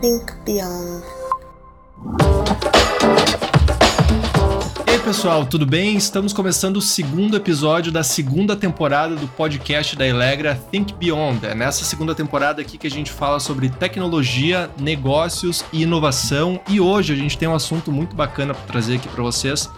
Think Beyond. E aí, pessoal, tudo bem? Estamos começando o segundo episódio da segunda temporada do podcast da Elegra Think Beyond. É nessa segunda temporada aqui que a gente fala sobre tecnologia, negócios e inovação. E hoje a gente tem um assunto muito bacana para trazer aqui para vocês,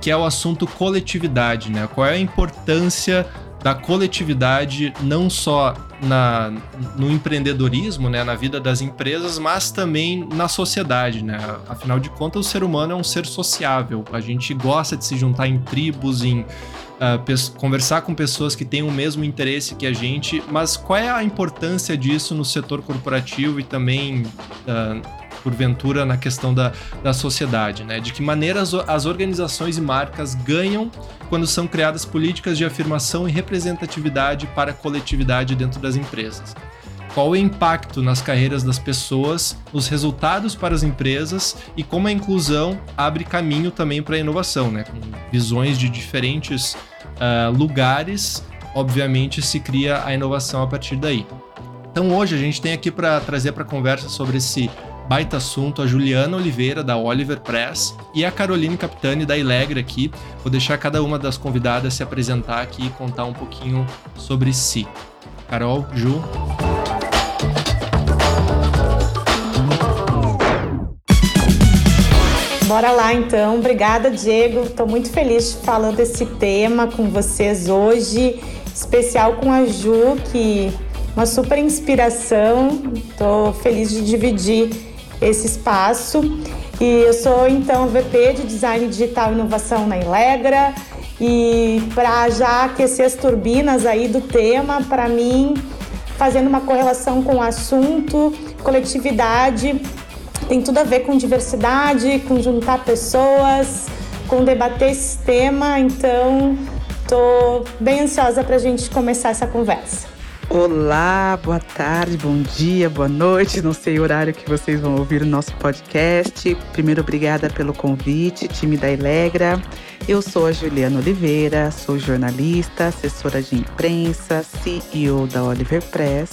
que é o assunto coletividade, né? Qual é a importância da coletividade não só na, no empreendedorismo, né, na vida das empresas, mas também na sociedade, né? Afinal de contas, o ser humano é um ser sociável. A gente gosta de se juntar em tribos, em uh, conversar com pessoas que têm o mesmo interesse que a gente. Mas qual é a importância disso no setor corporativo e também uh, porventura na questão da, da sociedade, né? De que maneira as, as organizações e marcas ganham quando são criadas políticas de afirmação e representatividade para a coletividade dentro das empresas. Qual o impacto nas carreiras das pessoas, os resultados para as empresas e como a inclusão abre caminho também para a inovação, né? Com visões de diferentes uh, lugares, obviamente se cria a inovação a partir daí. Então hoje a gente tem aqui para trazer para conversa sobre esse baita assunto, a Juliana Oliveira, da Oliver Press, e a Caroline Capitani, da Ilegra aqui. Vou deixar cada uma das convidadas se apresentar aqui e contar um pouquinho sobre si. Carol, Ju. Bora lá então. Obrigada, Diego. Estou muito feliz falando desse tema com vocês hoje, especial com a Ju, que uma super inspiração. Estou feliz de dividir esse espaço. E eu sou então VP de Design Digital e Inovação na Ilegra. E para já aquecer as turbinas aí do tema, para mim, fazendo uma correlação com o assunto, coletividade tem tudo a ver com diversidade, com juntar pessoas, com debater esse tema. Então, estou bem ansiosa para a gente começar essa conversa. Olá, boa tarde, bom dia, boa noite. Não sei o horário que vocês vão ouvir o nosso podcast. Primeiro, obrigada pelo convite, time da Elegra. Eu sou a Juliana Oliveira, sou jornalista, assessora de imprensa, CEO da Oliver Press,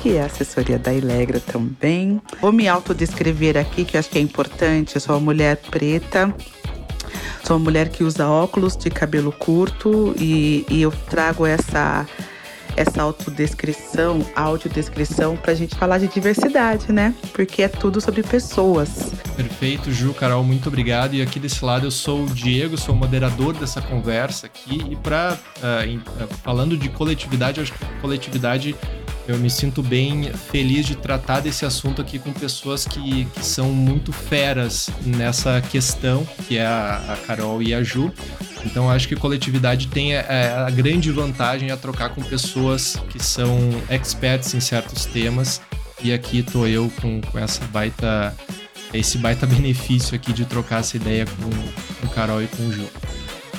que é a assessoria da Elegra também. Vou me autodescrever aqui, que eu acho que é importante. Eu sou uma mulher preta, sou uma mulher que usa óculos de cabelo curto e, e eu trago essa essa autodescrição, audiodescrição, para a gente falar de diversidade, né? Porque é tudo sobre pessoas. Perfeito, Ju, Carol, muito obrigado. E aqui desse lado eu sou o Diego, sou o moderador dessa conversa aqui. E para uh, ah, uh, falando de coletividade, acho que coletividade eu me sinto bem feliz de tratar desse assunto aqui com pessoas que, que são muito feras nessa questão, que é a, a Carol e a Ju. Então acho que coletividade tem a, é, a grande vantagem a trocar com pessoas que são experts em certos temas. E aqui tô eu com, com essa baita esse baita benefício aqui de trocar essa ideia com, com o Carol e com o Ju.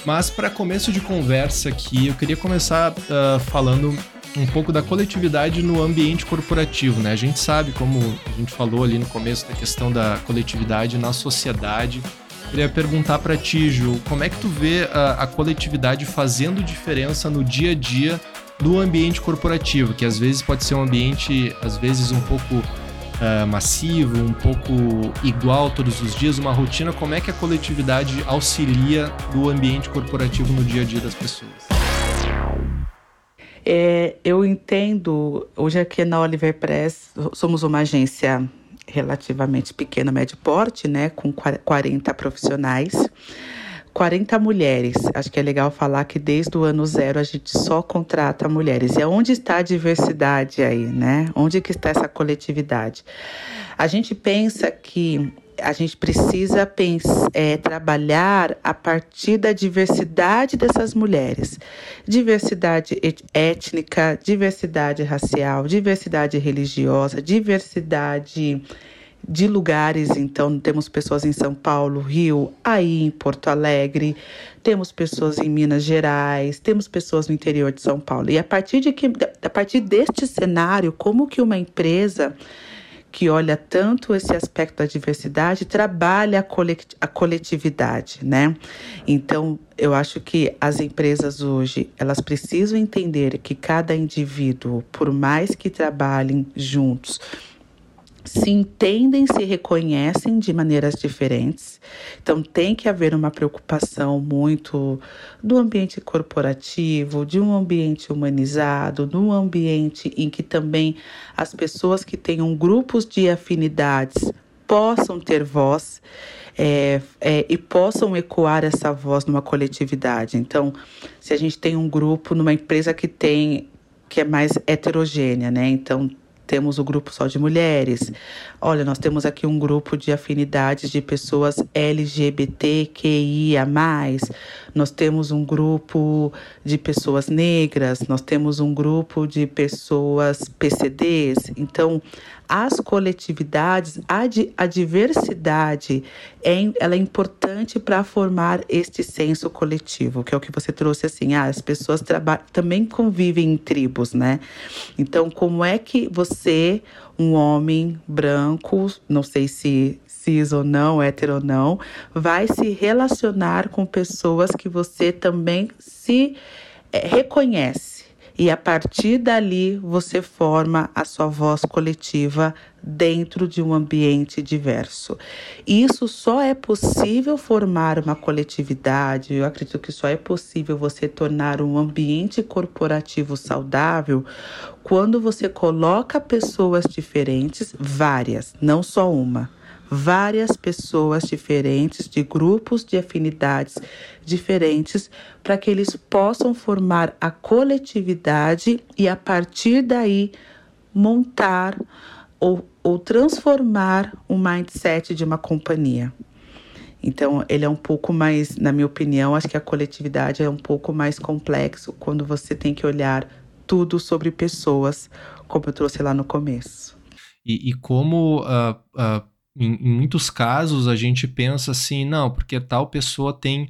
Mas para começo de conversa aqui, eu queria começar uh, falando um pouco da coletividade no ambiente corporativo, né? A gente sabe, como a gente falou ali no começo, da questão da coletividade na sociedade. Queria perguntar para ti, Ju, como é que tu vê a, a, coletividade fazendo diferença no dia a dia do ambiente corporativo, que às vezes pode ser um ambiente, às vezes um pouco uh, massivo, um pouco igual todos os dias, uma rotina. Como é que a coletividade auxilia do ambiente corporativo no dia a dia das pessoas? É, eu entendo, hoje aqui na Oliver Press, somos uma agência relativamente pequena, médio porte, né, com 40 profissionais. 40 mulheres. Acho que é legal falar que desde o ano zero a gente só contrata mulheres. E onde está a diversidade aí, né? Onde que está essa coletividade? A gente pensa que a gente precisa pensar, é, trabalhar a partir da diversidade dessas mulheres. Diversidade étnica, diversidade racial, diversidade religiosa, diversidade de lugares. Então, temos pessoas em São Paulo, Rio, aí em Porto Alegre, temos pessoas em Minas Gerais, temos pessoas no interior de São Paulo. E a partir, de que, a partir deste cenário, como que uma empresa que olha tanto esse aspecto da diversidade, trabalha a, coletividade, né? Então, eu acho que as empresas hoje, elas precisam entender que cada indivíduo, por mais que trabalhem juntos, se entendem, se reconhecem de maneiras diferentes. Então, tem que haver uma preocupação muito do ambiente corporativo, de um ambiente humanizado, num ambiente em que também as pessoas que tenham grupos de afinidades possam ter voz. É, é, e possam ecoar essa voz numa coletividade. Então, se a gente tem um grupo numa empresa que tem que é mais heterogênea, né? Então temos o grupo só de mulheres. Olha, nós temos aqui um grupo de afinidades de pessoas LGBTQIA. Nós temos um grupo de pessoas negras, nós temos um grupo de pessoas PCDs. Então, as coletividades, a, di, a diversidade, é, ela é importante para formar este senso coletivo, que é o que você trouxe assim, ah, as pessoas também convivem em tribos, né? Então, como é que você, um homem branco, não sei se cis ou não, hétero ou não, vai se relacionar com pessoas que você também se é, reconhece? E a partir dali você forma a sua voz coletiva dentro de um ambiente diverso. Isso só é possível formar uma coletividade, eu acredito que só é possível você tornar um ambiente corporativo saudável quando você coloca pessoas diferentes, várias, não só uma várias pessoas diferentes, de grupos de afinidades diferentes, para que eles possam formar a coletividade e, a partir daí, montar ou, ou transformar o mindset de uma companhia. Então, ele é um pouco mais, na minha opinião, acho que a coletividade é um pouco mais complexo quando você tem que olhar tudo sobre pessoas, como eu trouxe lá no começo. E, e como uh, uh, em, em, muitos casos a gente pensa assim, não, porque tal pessoa tem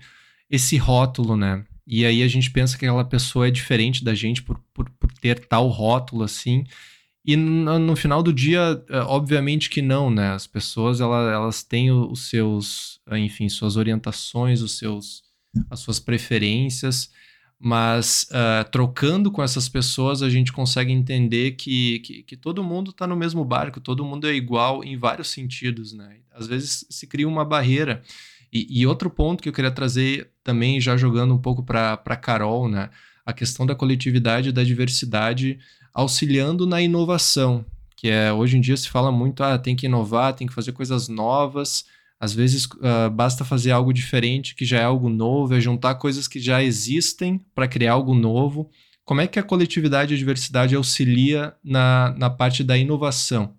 esse rótulo, né? E aí a gente pensa que aquela pessoa é diferente da gente por, por, por ter tal rótulo assim. E no, no, final do dia, é, obviamente que não, né? As pessoas elas, elas têm os seus, enfim, suas orientações, os seus, as suas preferências mas uh, trocando com essas pessoas a gente consegue entender que, que, que todo mundo está no mesmo barco, todo mundo é igual em vários sentidos, né? Às vezes se cria uma barreira. E, e outro ponto que eu queria trazer também, já jogando um pouco para Carol, né? A questão da coletividade e da diversidade auxiliando na inovação, que é hoje em dia se fala muito, ah, tem que inovar, tem que fazer coisas novas, às vezes uh, basta fazer algo diferente, que já é algo novo, é juntar coisas que já existem para criar algo novo. Como é que a coletividade e a diversidade auxilia na, na parte da inovação?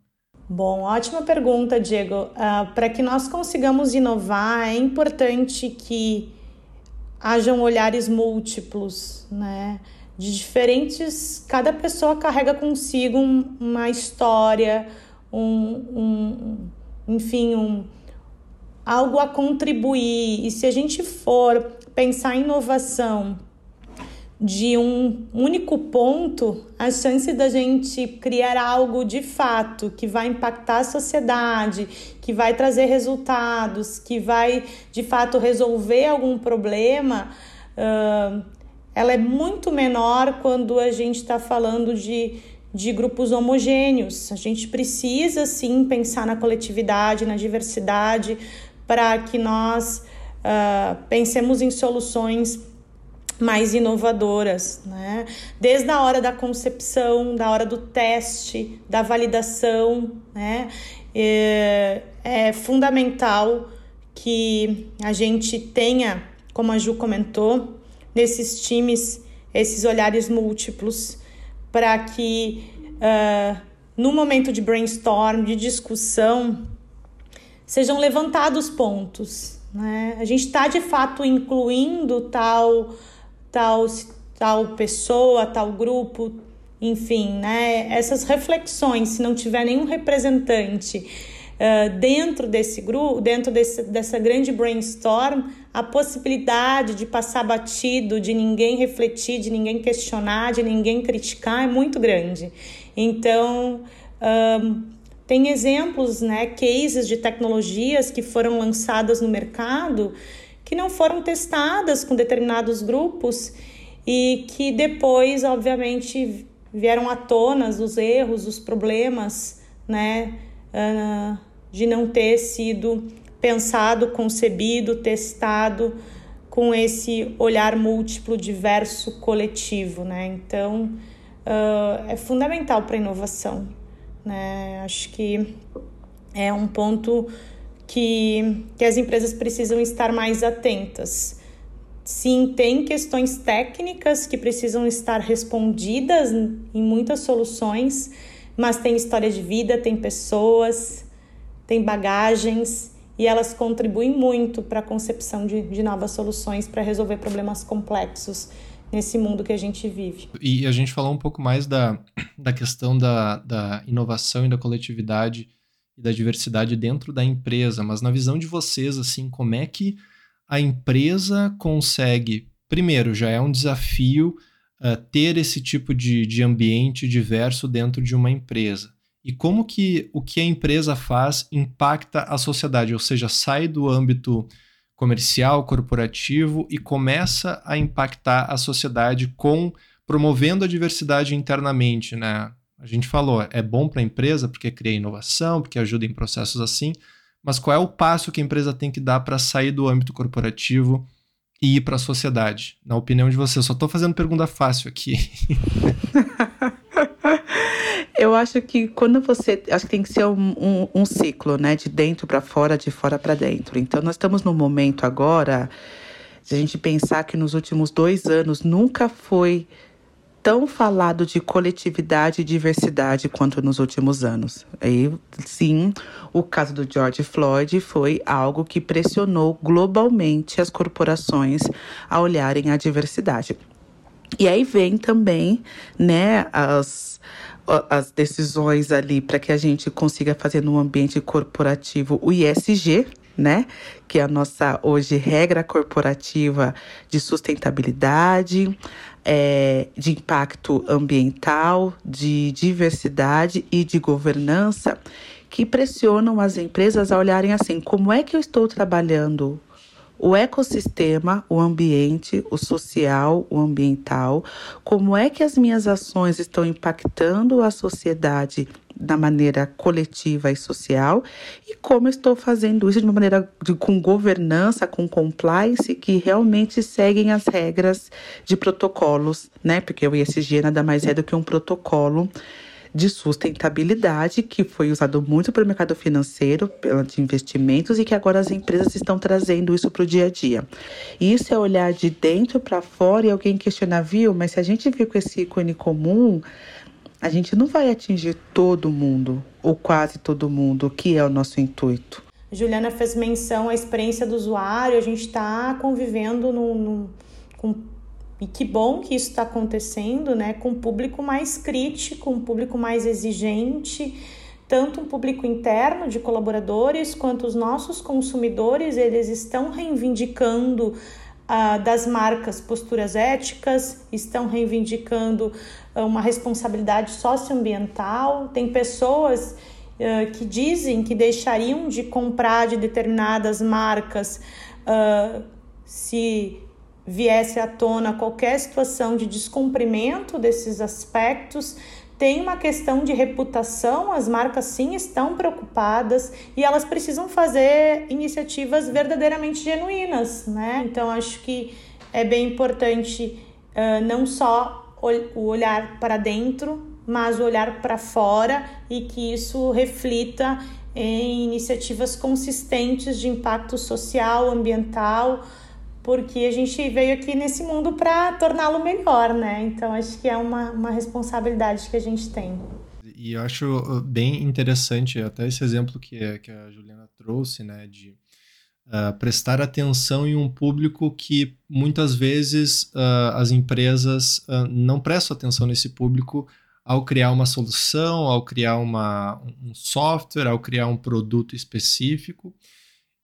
Bom, ótima pergunta, Diego. Uh, para que nós consigamos inovar, é importante que hajam olhares múltiplos, né? De diferentes. Cada pessoa carrega consigo um, uma história, um, um enfim, um algo a contribuir. E se a gente for pensar em inovação de um único ponto, a chance da gente criar algo de fato que vai impactar a sociedade, que vai trazer resultados, que vai de fato resolver algum problema, uh, ela é muito menor quando a gente está falando de, de grupos homogêneos. A gente precisa sim pensar na coletividade, na diversidade, para que nós uh, pensemos em soluções mais inovadoras, né? Desde a hora da concepção, da hora do teste, da validação, né? É, é fundamental que a gente tenha, como a Ju comentou, nesses times, esses olhares múltiplos, para que uh, no momento de brainstorm, de discussão, sejam levantados pontos. Né? A gente está de fato incluindo tal, tal, tal pessoa, tal grupo, enfim, né? essas reflexões, se não tiver nenhum representante uh, dentro desse grupo, dentro desse, dessa grande brainstorm, a possibilidade de passar batido, de ninguém refletir, de ninguém questionar, de ninguém criticar é muito grande. Então, tem exemplos, né, cases de tecnologias que foram lançadas no mercado que não foram testadas com determinados grupos e que depois, obviamente, vieram à tona os erros, os problemas, né, uh, de não ter sido pensado, concebido, testado com esse olhar múltiplo, diverso, coletivo, né? Então, uh, é fundamental para a inovação, né? Acho que é um ponto que, que as empresas precisam estar mais atentas. Sim, tem questões técnicas que precisam estar respondidas em muitas soluções, mas tem história de vida, tem pessoas, tem bagagens e elas contribuem muito para a concepção de, de novas soluções para resolver problemas complexos nesse mundo que a gente vive. E a gente falou um pouco mais da, da questão da, da inovação e da coletividade e da diversidade dentro da empresa, mas na visão de vocês, assim, como é que a empresa consegue, primeiro, já é um desafio uh, ter esse tipo de, de ambiente diverso dentro de uma empresa. E como que o que a empresa faz impacta a sociedade, ou seja, sai do âmbito comercial, corporativo e começa a impactar a sociedade com promovendo a diversidade internamente, né? A gente falou, é bom para a empresa porque cria inovação, porque ajuda em processos assim, mas qual é o passo que a empresa tem que dar para sair do âmbito corporativo e ir para a sociedade? Na opinião de vocês, só estou fazendo pergunta fácil aqui. Eu acho que quando você. Acho que tem que ser um, um, um ciclo, né? De dentro para fora, de fora para dentro. Então, nós estamos no momento agora, se a gente pensar que nos últimos dois anos nunca foi tão falado de coletividade e diversidade quanto nos últimos anos. Aí, sim, o caso do George Floyd foi algo que pressionou globalmente as corporações a olharem a diversidade. E aí vem também, né, as, as decisões ali para que a gente consiga fazer no ambiente corporativo o ISG, né? Que é a nossa hoje regra corporativa de sustentabilidade, é, de impacto ambiental, de diversidade e de governança, que pressionam as empresas a olharem assim: como é que eu estou trabalhando o ecossistema, o ambiente, o social, o ambiental, como é que as minhas ações estão impactando a sociedade da maneira coletiva e social e como estou fazendo isso de uma maneira de, com governança, com compliance que realmente seguem as regras de protocolos, né? Porque o ESG nada mais é do que um protocolo de sustentabilidade, que foi usado muito pelo mercado financeiro, de investimentos, e que agora as empresas estão trazendo isso para o dia a dia. Isso é olhar de dentro para fora e alguém questionar, viu, mas se a gente vir com esse ícone comum, a gente não vai atingir todo mundo, ou quase todo mundo, que é o nosso intuito. Juliana fez menção à experiência do usuário, a gente está convivendo no, no, com e que bom que isso está acontecendo, né? Com um público mais crítico, um público mais exigente, tanto um público interno de colaboradores quanto os nossos consumidores, eles estão reivindicando ah, das marcas posturas éticas, estão reivindicando ah, uma responsabilidade socioambiental. Tem pessoas ah, que dizem que deixariam de comprar de determinadas marcas se viesse à tona qualquer situação de descumprimento desses aspectos, tem uma questão de reputação, as marcas sim estão preocupadas e elas precisam fazer iniciativas verdadeiramente genuínas, né? Então acho que é bem importante uh, não só o olhar para dentro, mas o olhar para fora e que isso reflita em iniciativas consistentes de impacto social, ambiental, porque a gente veio aqui nesse mundo para torná-lo melhor, né? Então acho que é uma, uma responsabilidade que a gente tem. E eu acho uh, bem interessante até esse exemplo que, que a Juliana trouxe, né? De uh, prestar atenção em um público que muitas vezes uh, as empresas uh, não prestam atenção nesse público ao criar uma solução, ao criar uma, um software, ao criar um produto específico.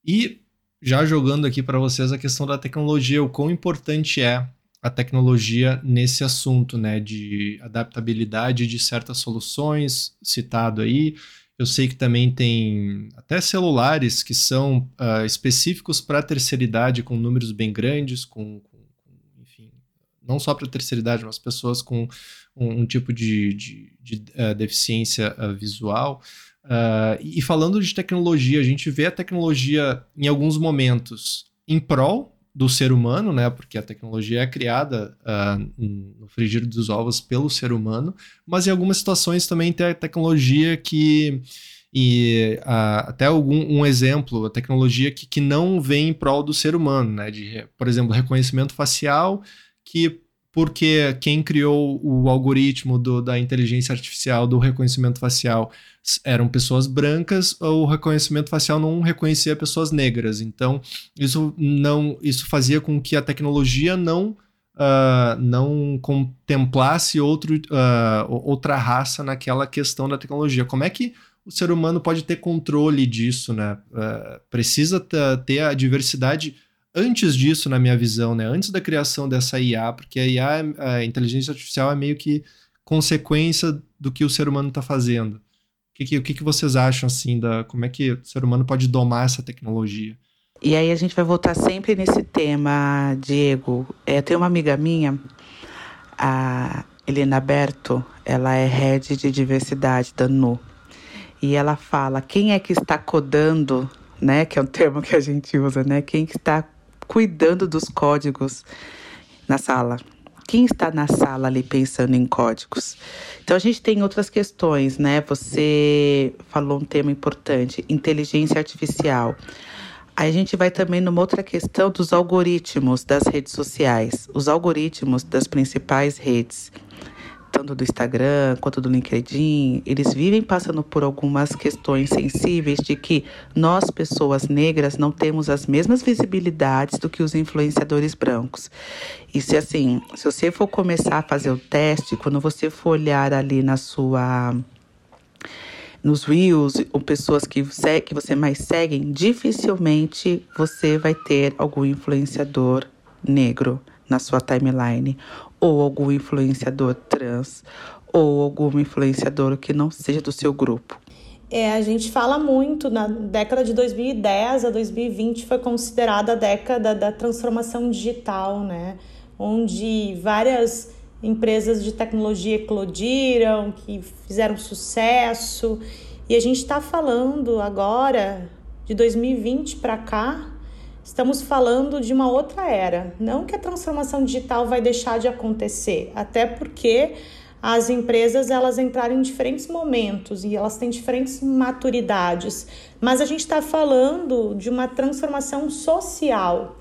E já jogando aqui para vocês a questão da tecnologia, o quão importante é a tecnologia nesse assunto, né, de adaptabilidade de certas soluções, citado aí. Eu sei que também tem até celulares que são uh, específicos para a terceira idade, com números bem grandes, com, com enfim, não só para a terceira idade, mas pessoas com um, um tipo de, de, de uh, deficiência uh, visual. Uh, e falando de tecnologia, a gente vê a tecnologia em alguns momentos em prol do ser humano, né? Porque a tecnologia é criada uh, no frigir dos ovos pelo ser humano, mas em algumas situações também tem a tecnologia que e uh, até algum um exemplo, a tecnologia que, que não vem em prol do ser humano, né? De, por exemplo, reconhecimento facial, que porque quem criou o algoritmo do, da inteligência artificial do reconhecimento facial eram pessoas brancas, o reconhecimento facial não reconhecia pessoas negras. Então, isso não isso fazia com que a tecnologia não Uh, não contemplasse outro, uh, outra raça naquela questão da tecnologia. Como é que o ser humano pode ter controle disso, né? Uh, precisa ter a diversidade antes disso, na minha visão, né? Antes da criação dessa IA, porque a IA, a inteligência artificial, é meio que consequência do que o ser humano está fazendo. O que, que, o que, que vocês acham, assim, da como é que o ser humano pode domar essa tecnologia? E aí a gente vai voltar sempre nesse tema, Diego. É, tem uma amiga minha, a Helena Berto, ela é head de diversidade da NU. E ela fala, quem é que está codando, né? Que é um termo que a gente usa, né? Quem está cuidando dos códigos na sala. Quem está na sala ali pensando em códigos? Então a gente tem outras questões, né? Você falou um tema importante, inteligência artificial. A gente vai também numa outra questão dos algoritmos das redes sociais, os algoritmos das principais redes tanto do Instagram quanto do LinkedIn, eles vivem passando por algumas questões sensíveis de que nós, pessoas negras, não temos as mesmas visibilidades do que os influenciadores brancos. E se assim, se você for começar a fazer o teste, quando você for olhar ali na sua nos reels ou pessoas que, que você mais seguem, dificilmente você vai ter algum influenciador negro na sua timeline ou algum influenciador trans, ou algum influenciador que não seja do seu grupo. É, a gente fala muito, na década de 2010 a 2020 foi considerada a década da transformação digital, né? Onde várias empresas de tecnologia eclodiram, que fizeram sucesso. E a gente está falando agora, de 2020 para cá, Estamos falando de uma outra era. Não que a transformação digital vai deixar de acontecer, até porque as empresas elas entraram em diferentes momentos e elas têm diferentes maturidades. Mas a gente está falando de uma transformação social.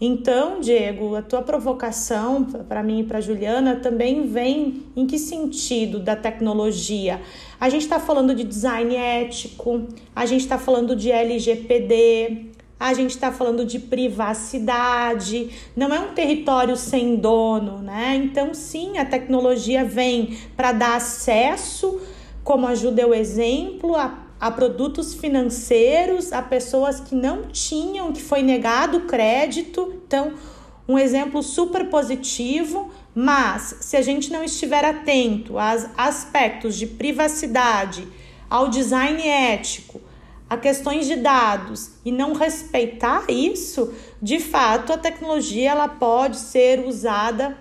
Então, Diego, a tua provocação para mim e para Juliana também vem em que sentido da tecnologia? A gente está falando de design ético, a gente está falando de LGPD, a gente está falando de privacidade, não é um território sem dono, né? Então, sim, a tecnologia vem para dar acesso, como ajuda o exemplo, a, a produtos financeiros, a pessoas que não tinham, que foi negado crédito. Então, um exemplo super positivo, mas se a gente não estiver atento aos aspectos de privacidade, ao design ético, a questões de dados e não respeitar isso, de fato a tecnologia ela pode ser usada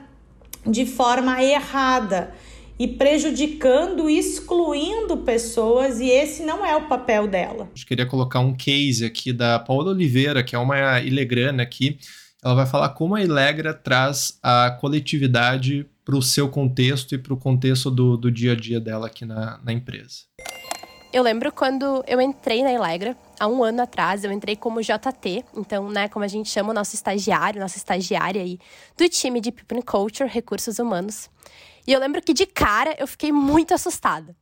de forma errada e prejudicando, excluindo pessoas, e esse não é o papel dela. Eu queria colocar um case aqui da Paula Oliveira, que é uma ilegrana aqui. Ela vai falar como a Ilegra traz a coletividade para o seu contexto e para o contexto do, do dia a dia dela aqui na, na empresa. Eu lembro quando eu entrei na Elegra, há um ano atrás, eu entrei como JT, então, né, como a gente chama o nosso estagiário, nossa estagiária aí, do time de People and Culture, Recursos Humanos. E eu lembro que de cara eu fiquei muito assustada.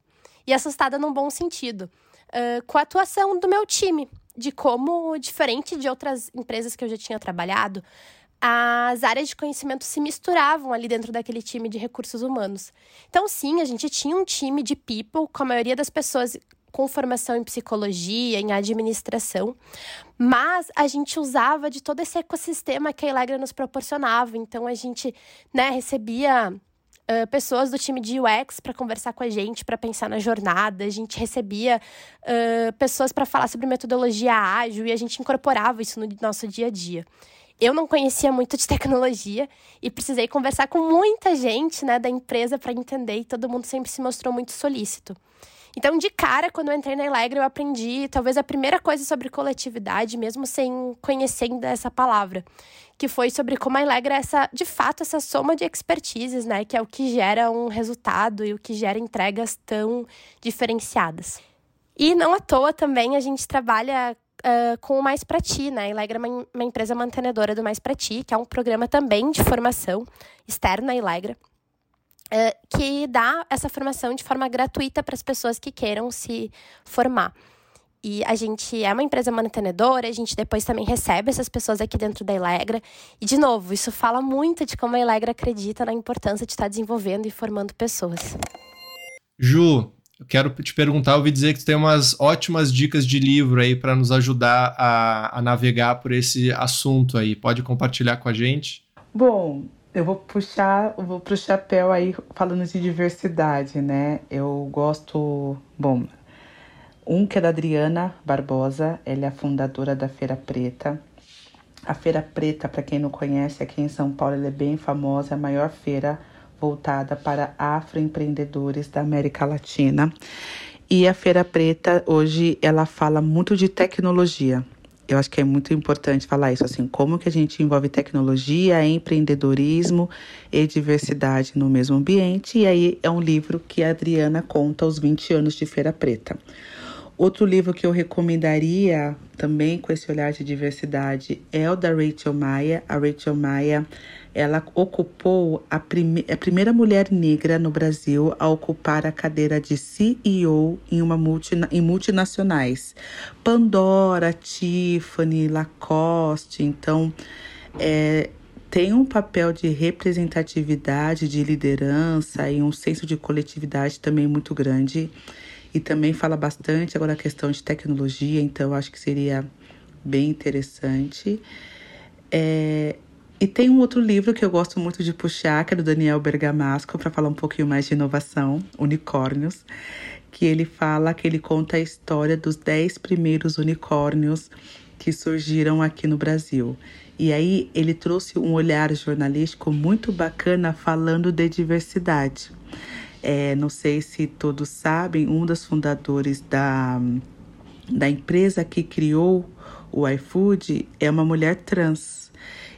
E assustada num bom sentido, uh, com a atuação do meu time, de como, diferente de outras empresas que eu já tinha trabalhado, as áreas de conhecimento se misturavam ali dentro daquele time de recursos humanos. Então, sim, a gente tinha um time de people, com a maioria das pessoas com formação em psicologia, em administração, mas a gente usava de todo esse ecossistema que a Elegra nos proporcionava. Então a gente, né, recebia Uh, pessoas do time de UX para conversar com a gente, para pensar na jornada. A gente recebia uh, pessoas para falar sobre metodologia ágil e a gente incorporava isso no nosso dia a dia. Eu não conhecia muito de tecnologia e precisei conversar com muita gente né, da empresa para entender e todo mundo sempre se mostrou muito solícito. Então, de cara, quando eu entrei na Elegre, eu aprendi talvez a primeira coisa sobre coletividade, mesmo sem conhecer ainda essa palavra, que foi sobre como a Elegre é essa, de fato, essa soma de expertises, né, que é o que gera um resultado e o que gera entregas tão diferenciadas. E não à toa também a gente trabalha Uh, com o Mais Pra Ti, né? A Ilegra é uma, uma, empresa mantenedora do Mais Pra Ti, que é um programa também de formação externa à Ilegra, uh, que dá essa formação de forma gratuita para as pessoas que queiram se formar. E a gente é uma empresa mantenedora, a gente depois também recebe essas pessoas aqui dentro da Ilegra. E, de novo, isso fala muito de como a Ilegra acredita na importância de estar desenvolvendo e formando pessoas. Ju, eu quero te perguntar, eu ouvi dizer que tu tem umas ótimas dicas de livro aí para nos ajudar a, a navegar por esse assunto aí. Pode compartilhar com a gente? Bom, eu vou puxar, vou pro chapéu aí falando de diversidade, né? Eu gosto, bom, um que é da Adriana Barbosa, ela é a fundadora da Feira Preta. A Feira Preta, para quem não conhece, aqui em São Paulo, ela é bem famosa, é a maior feira voltada para afroempreendedores da América Latina. E a Feira Preta hoje ela fala muito de tecnologia. Eu acho que é muito importante falar isso, assim, como que a gente envolve tecnologia, empreendedorismo e diversidade no mesmo ambiente. E aí é um livro que a Adriana conta os 20 anos de Feira Preta. Outro livro que eu recomendaria também com esse olhar de diversidade é o da Rachel Maia. A Rachel Maia ela ocupou a, prime a primeira mulher negra no Brasil a ocupar a cadeira de CEO em, uma multina em multinacionais. Pandora, Tiffany, Lacoste. Então, é, tem um papel de representatividade, de liderança e um senso de coletividade também muito grande. E também fala bastante agora a questão de tecnologia, então acho que seria bem interessante. É, e tem um outro livro que eu gosto muito de puxar, que é do Daniel Bergamasco, para falar um pouquinho mais de inovação, Unicórnios, que ele fala que ele conta a história dos dez primeiros unicórnios que surgiram aqui no Brasil. E aí ele trouxe um olhar jornalístico muito bacana falando de diversidade. É, não sei se todos sabem, um dos fundadores da, da empresa que criou o iFood é uma mulher trans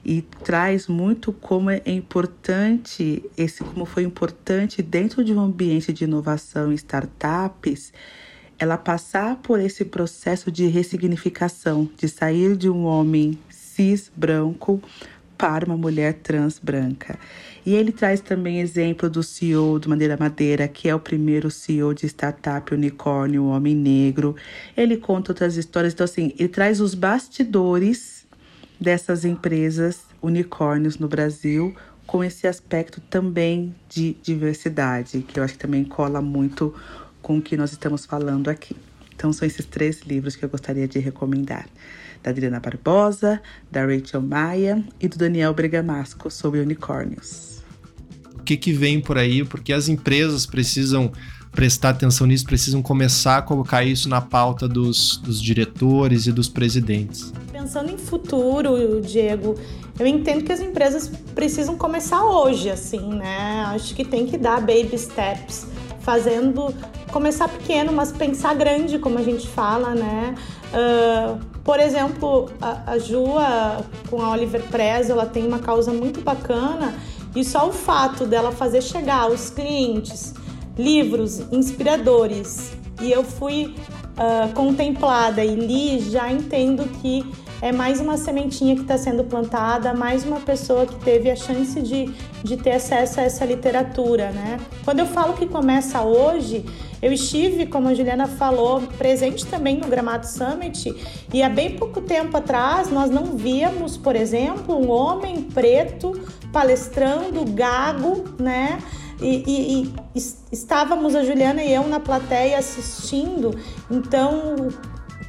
e traz muito como é importante esse como foi importante dentro de um ambiente de inovação e startups ela passar por esse processo de ressignificação, de sair de um homem cis branco para uma mulher trans branca. E ele traz também exemplo do CEO do Madeira Madeira, que é o primeiro CEO de startup unicórnio, homem negro. Ele conta outras histórias. Então, assim, ele traz os bastidores dessas empresas unicórnios no Brasil, com esse aspecto também de diversidade, que eu acho que também cola muito com o que nós estamos falando aqui. Então, são esses três livros que eu gostaria de recomendar: da Adriana Barbosa, da Rachel Maia e do Daniel Bergamasco sobre unicórnios. O que, que vem por aí? Porque as empresas precisam prestar atenção nisso, precisam começar a colocar isso na pauta dos, dos diretores e dos presidentes. Pensando em futuro, Diego, eu entendo que as empresas precisam começar hoje, assim, né? Acho que tem que dar baby steps, fazendo, começar pequeno, mas pensar grande, como a gente fala, né? Uh, por exemplo, a, a Jua com a Oliver Press, ela tem uma causa muito bacana e só o fato dela fazer chegar aos clientes livros inspiradores e eu fui uh, contemplada e li, já entendo que é mais uma sementinha que está sendo plantada, mais uma pessoa que teve a chance de, de ter acesso a essa literatura, né? Quando eu falo que começa hoje, eu estive, como a Juliana falou, presente também no Gramado Summit e há bem pouco tempo atrás nós não víamos, por exemplo, um homem preto palestrando gago, né? E, e, e, estávamos a Juliana e eu na plateia assistindo, então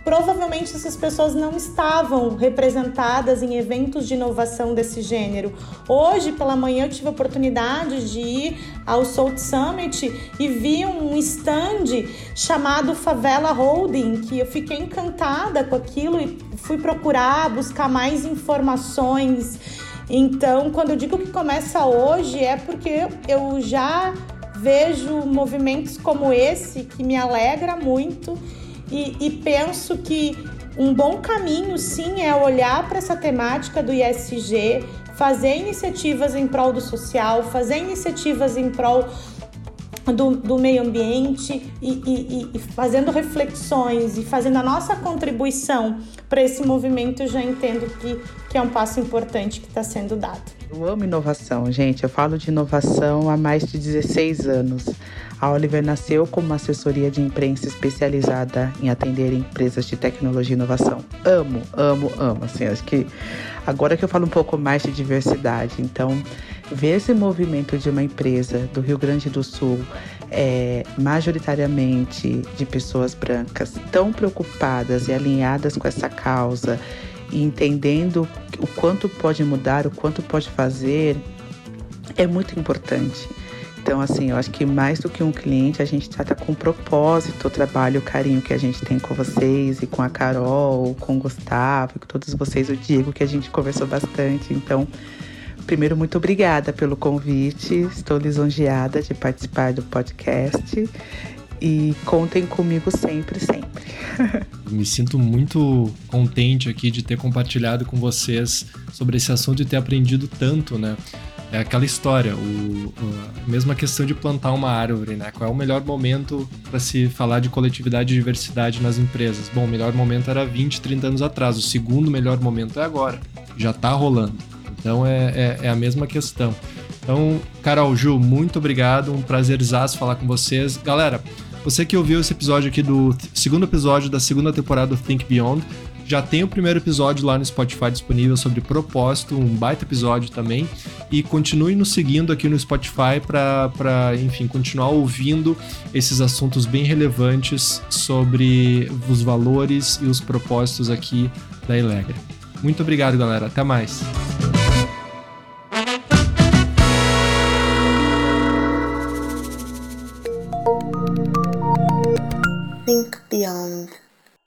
provavelmente essas pessoas não estavam representadas em eventos de inovação desse gênero. Hoje pela manhã eu tive a oportunidade de ir ao Salt Summit e vi um stand chamado Favela Holding, que eu fiquei encantada com aquilo e fui procurar, buscar mais informações então, quando eu digo que começa hoje, é porque eu já vejo movimentos como esse que me alegra muito e, e penso que um bom caminho, sim, é olhar para essa temática do ISG, fazer iniciativas em prol do social, fazer iniciativas em prol do, do meio ambiente e, e, e, fazendo reflexões e fazendo a nossa contribuição para esse movimento, eu já entendo que, que é um passo importante que está sendo dado. Eu amo inovação, gente. Eu falo de inovação há mais de 16 anos. A Oliver nasceu como uma assessoria de imprensa especializada em atender empresas de tecnologia e inovação. Amo, amo, amo. Assim, acho que agora que eu falo um pouco mais de diversidade, então ver esse movimento de uma empresa do Rio Grande do Sul, é, majoritariamente de pessoas brancas, tão preocupadas e alinhadas com essa causa e entendendo o quanto pode mudar, o quanto pode fazer, é muito importante. Então, assim, eu acho que mais do que um cliente, a gente trata com propósito o trabalho, o carinho que a gente tem com vocês e com a Carol, com o Gustavo, com todos vocês, o Diego, que a gente conversou bastante. Então, primeiro, muito obrigada pelo convite. Estou lisonjeada de participar do podcast. E contem comigo sempre, sempre. Me sinto muito contente aqui de ter compartilhado com vocês sobre esse assunto e ter aprendido tanto, né? É aquela história, o, a mesma questão de plantar uma árvore, né? Qual é o melhor momento para se falar de coletividade e diversidade nas empresas? Bom, o melhor momento era 20, 30 anos atrás. O segundo melhor momento é agora. Já está rolando. Então é, é, é, a mesma questão. Então, Carol, Ju, muito obrigado. Um prazerzaço falar com vocês. Galera, você que ouviu esse episódio aqui do segundo episódio da segunda temporada do Think Beyond, já tem o primeiro episódio lá no Spotify disponível sobre propósito, um baita episódio também. E continue nos seguindo aqui no Spotify para, enfim, continuar ouvindo esses assuntos bem relevantes sobre os valores e os propósitos aqui da Elegra. Muito obrigado, galera. Até mais. Think Beyond.